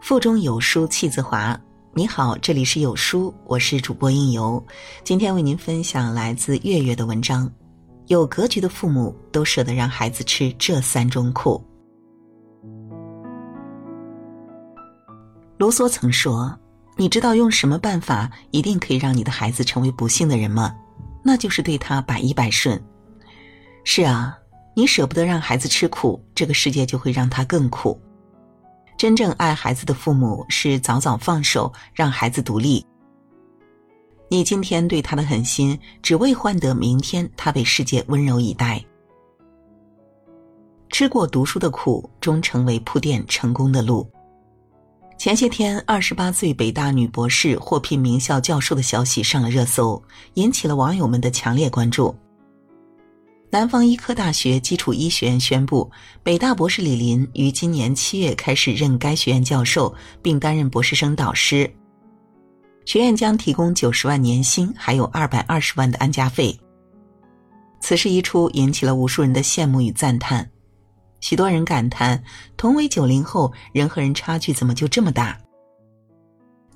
腹中有书气自华。你好，这里是有书，我是主播应由。今天为您分享来自月月的文章。有格局的父母都舍得让孩子吃这三种苦。卢梭曾说：“你知道用什么办法一定可以让你的孩子成为不幸的人吗？那就是对他百依百顺。”是啊，你舍不得让孩子吃苦，这个世界就会让他更苦。真正爱孩子的父母是早早放手，让孩子独立。你今天对他的狠心，只为换得明天他被世界温柔以待。吃过读书的苦，终成为铺垫成功的路。前些天，二十八岁北大女博士获聘名校教授的消息上了热搜，引起了网友们的强烈关注。南方医科大学基础医学院宣布，北大博士李林于今年七月开始任该学院教授，并担任博士生导师。学院将提供九十万年薪，还有二百二十万的安家费。此事一出，引起了无数人的羡慕与赞叹。许多人感叹，同为九零后，人和人差距怎么就这么大？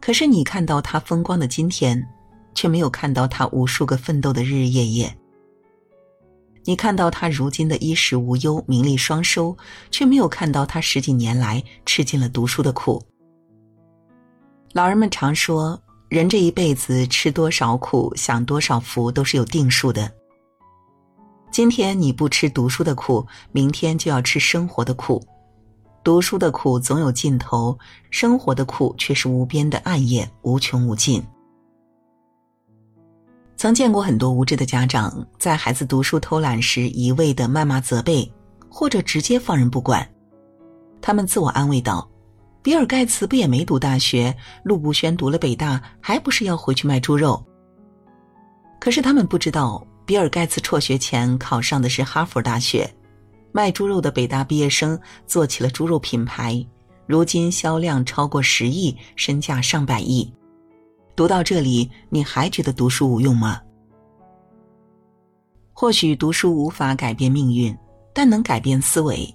可是你看到他风光的今天，却没有看到他无数个奋斗的日日夜夜。你看到他如今的衣食无忧、名利双收，却没有看到他十几年来吃尽了读书的苦。老人们常说，人这一辈子吃多少苦、享多少福都是有定数的。今天你不吃读书的苦，明天就要吃生活的苦。读书的苦总有尽头，生活的苦却是无边的暗夜，无穷无尽。曾见过很多无知的家长，在孩子读书偷懒时一味的谩骂责备，或者直接放任不管。他们自我安慰道：“比尔盖茨不也没读大学，陆步轩读了北大，还不是要回去卖猪肉？”可是他们不知道，比尔盖茨辍学前考上的是哈佛大学，卖猪肉的北大毕业生做起了猪肉品牌，如今销量超过十亿，身价上百亿。读到这里，你还觉得读书无用吗？或许读书无法改变命运，但能改变思维。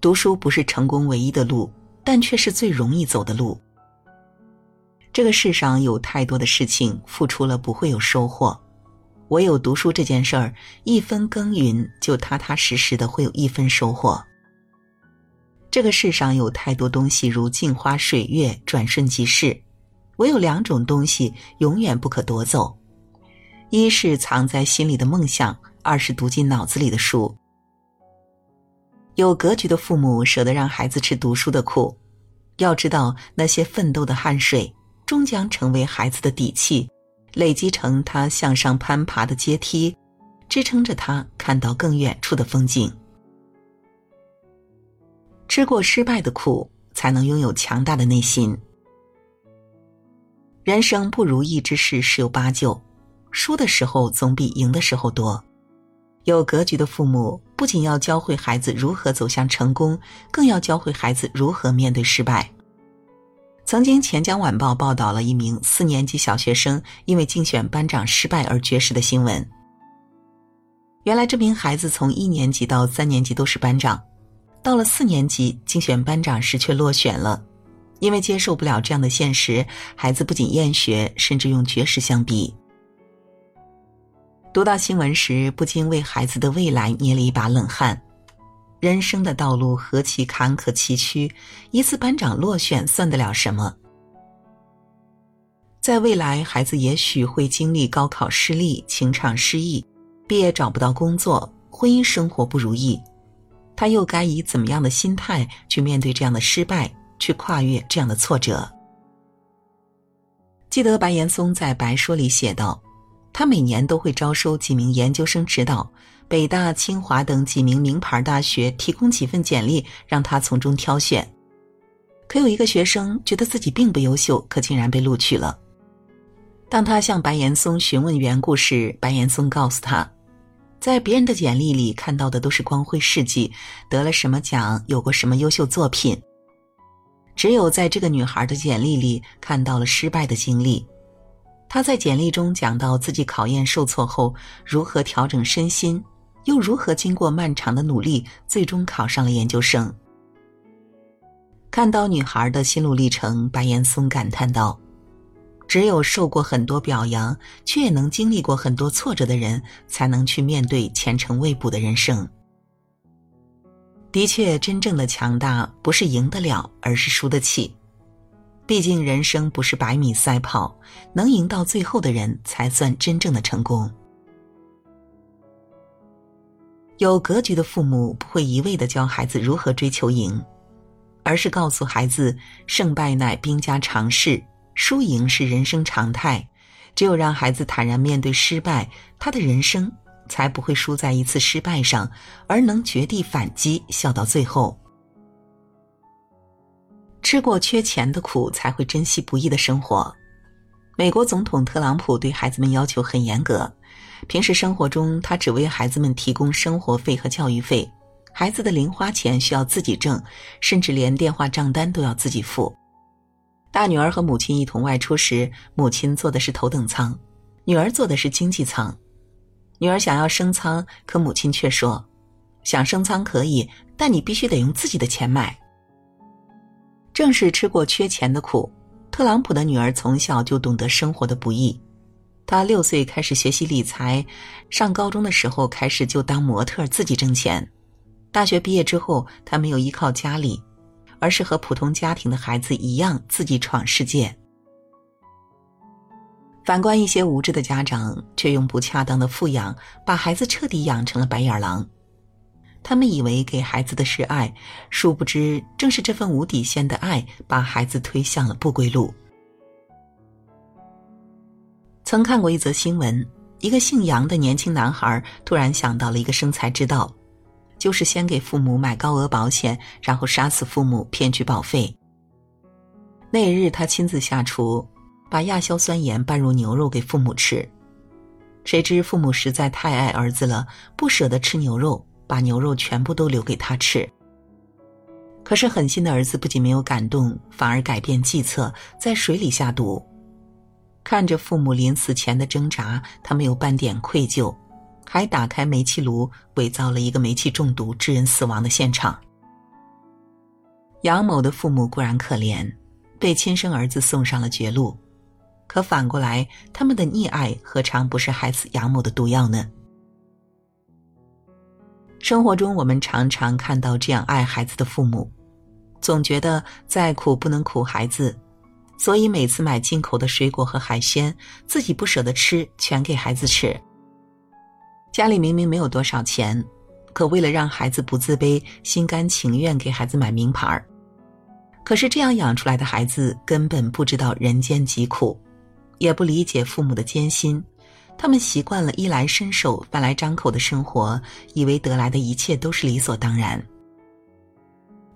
读书不是成功唯一的路，但却是最容易走的路。这个世上有太多的事情，付出了不会有收获，唯有读书这件事儿，一分耕耘就踏踏实实的会有一分收获。这个世上有太多东西如镜花水月，转瞬即逝。唯有两种东西永远不可夺走，一是藏在心里的梦想，二是读进脑子里的书。有格局的父母舍得让孩子吃读书的苦，要知道那些奋斗的汗水终将成为孩子的底气，累积成他向上攀爬的阶梯，支撑着他看到更远处的风景。吃过失败的苦，才能拥有强大的内心。人生不如意之事十有八九，输的时候总比赢的时候多。有格局的父母不仅要教会孩子如何走向成功，更要教会孩子如何面对失败。曾经，《钱江晚报》报道了一名四年级小学生因为竞选班长失败而绝食的新闻。原来，这名孩子从一年级到三年级都是班长，到了四年级竞选班长时却落选了。因为接受不了这样的现实，孩子不仅厌学，甚至用绝食相逼。读到新闻时，不禁为孩子的未来捏了一把冷汗。人生的道路何其坎坷崎岖，一次班长落选算得了什么？在未来，孩子也许会经历高考失利、情场失意、毕业找不到工作、婚姻生活不如意，他又该以怎么样的心态去面对这样的失败？去跨越这样的挫折。记得白岩松在《白说》里写道：“他每年都会招收几名研究生指导，北大、清华等几名名牌大学提供几份简历，让他从中挑选。可有一个学生觉得自己并不优秀，可竟然被录取了。当他向白岩松询问缘故时，白岩松告诉他，在别人的简历里看到的都是光辉事迹，得了什么奖，有过什么优秀作品。”只有在这个女孩的简历里看到了失败的经历，她在简历中讲到自己考验受挫后如何调整身心，又如何经过漫长的努力，最终考上了研究生？看到女孩的心路历程，白岩松感叹道：“只有受过很多表扬，却也能经历过很多挫折的人，才能去面对前程未卜的人生。的确，真正的强大不是赢得了，而是输得起。毕竟，人生不是百米赛跑，能赢到最后的人才算真正的成功。有格局的父母不会一味的教孩子如何追求赢。”而是告诉孩子，胜败乃兵家常事，输赢是人生常态。只有让孩子坦然面对失败，他的人生才不会输在一次失败上，而能绝地反击，笑到最后。吃过缺钱的苦，才会珍惜不易的生活。美国总统特朗普对孩子们要求很严格，平时生活中他只为孩子们提供生活费和教育费。孩子的零花钱需要自己挣，甚至连电话账单都要自己付。大女儿和母亲一同外出时，母亲坐的是头等舱，女儿坐的是经济舱。女儿想要升舱，可母亲却说：“想升舱可以，但你必须得用自己的钱买。”正是吃过缺钱的苦，特朗普的女儿从小就懂得生活的不易。她六岁开始学习理财，上高中的时候开始就当模特自己挣钱。大学毕业之后，他没有依靠家里，而是和普通家庭的孩子一样自己闯世界。反观一些无知的家长，却用不恰当的富养把孩子彻底养成了白眼狼。他们以为给孩子的是爱，殊不知正是这份无底线的爱把孩子推向了不归路。曾看过一则新闻，一个姓杨的年轻男孩突然想到了一个生财之道。就是先给父母买高额保险，然后杀死父母骗取保费。那日他亲自下厨，把亚硝酸盐拌入牛肉给父母吃。谁知父母实在太爱儿子了，不舍得吃牛肉，把牛肉全部都留给他吃。可是狠心的儿子不仅没有感动，反而改变计策，在水里下毒。看着父母临死前的挣扎，他没有半点愧疚。还打开煤气炉，伪造了一个煤气中毒致人死亡的现场。杨某的父母固然可怜，被亲生儿子送上了绝路，可反过来，他们的溺爱何尝不是害死杨某的毒药呢？生活中，我们常常看到这样爱孩子的父母，总觉得再苦不能苦孩子，所以每次买进口的水果和海鲜，自己不舍得吃，全给孩子吃。家里明明没有多少钱，可为了让孩子不自卑，心甘情愿给孩子买名牌儿。可是这样养出来的孩子根本不知道人间疾苦，也不理解父母的艰辛。他们习惯了衣来伸手、饭来张口的生活，以为得来的一切都是理所当然。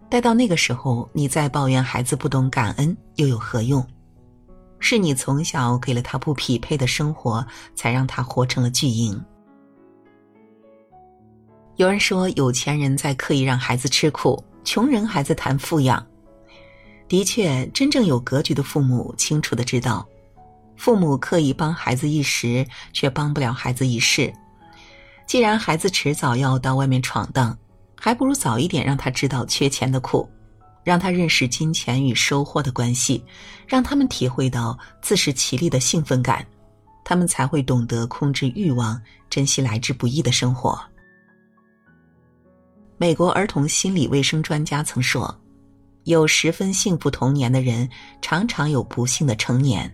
待到那个时候，你再抱怨孩子不懂感恩，又有何用？是你从小给了他不匹配的生活，才让他活成了巨婴。有人说，有钱人在刻意让孩子吃苦，穷人还在谈富养。的确，真正有格局的父母清楚的知道，父母刻意帮孩子一时，却帮不了孩子一世。既然孩子迟早要到外面闯荡，还不如早一点让他知道缺钱的苦，让他认识金钱与收获的关系，让他们体会到自食其力的兴奋感，他们才会懂得控制欲望，珍惜来之不易的生活。美国儿童心理卫生专家曾说：“有十分幸福童年的人，常常有不幸的成年。”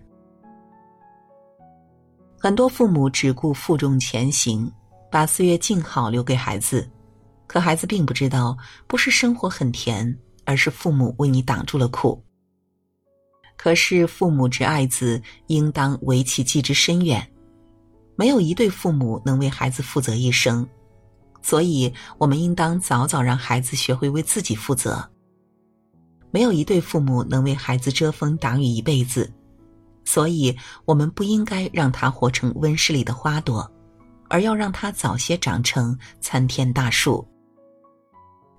很多父母只顾负重前行，把岁月静好留给孩子，可孩子并不知道，不是生活很甜，而是父母为你挡住了苦。可是父母之爱子，应当为其计之深远。没有一对父母能为孩子负责一生。所以，我们应当早早让孩子学会为自己负责。没有一对父母能为孩子遮风挡雨一辈子，所以我们不应该让他活成温室里的花朵，而要让他早些长成参天大树。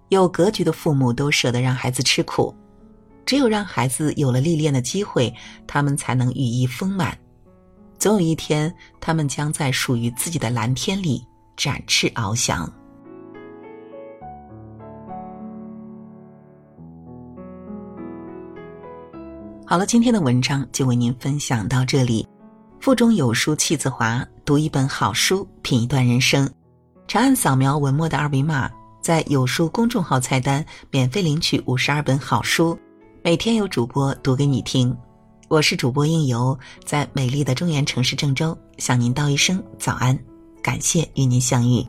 有格局的父母都舍得让孩子吃苦，只有让孩子有了历练的机会，他们才能羽翼丰满。总有一天，他们将在属于自己的蓝天里。展翅翱翔。好了，今天的文章就为您分享到这里。腹中有书气自华，读一本好书，品一段人生。长按扫描文末的二维码，在有书公众号菜单免费领取五十二本好书，每天有主播读给你听。我是主播应由，在美丽的中原城市郑州向您道一声早安，感谢与您相遇。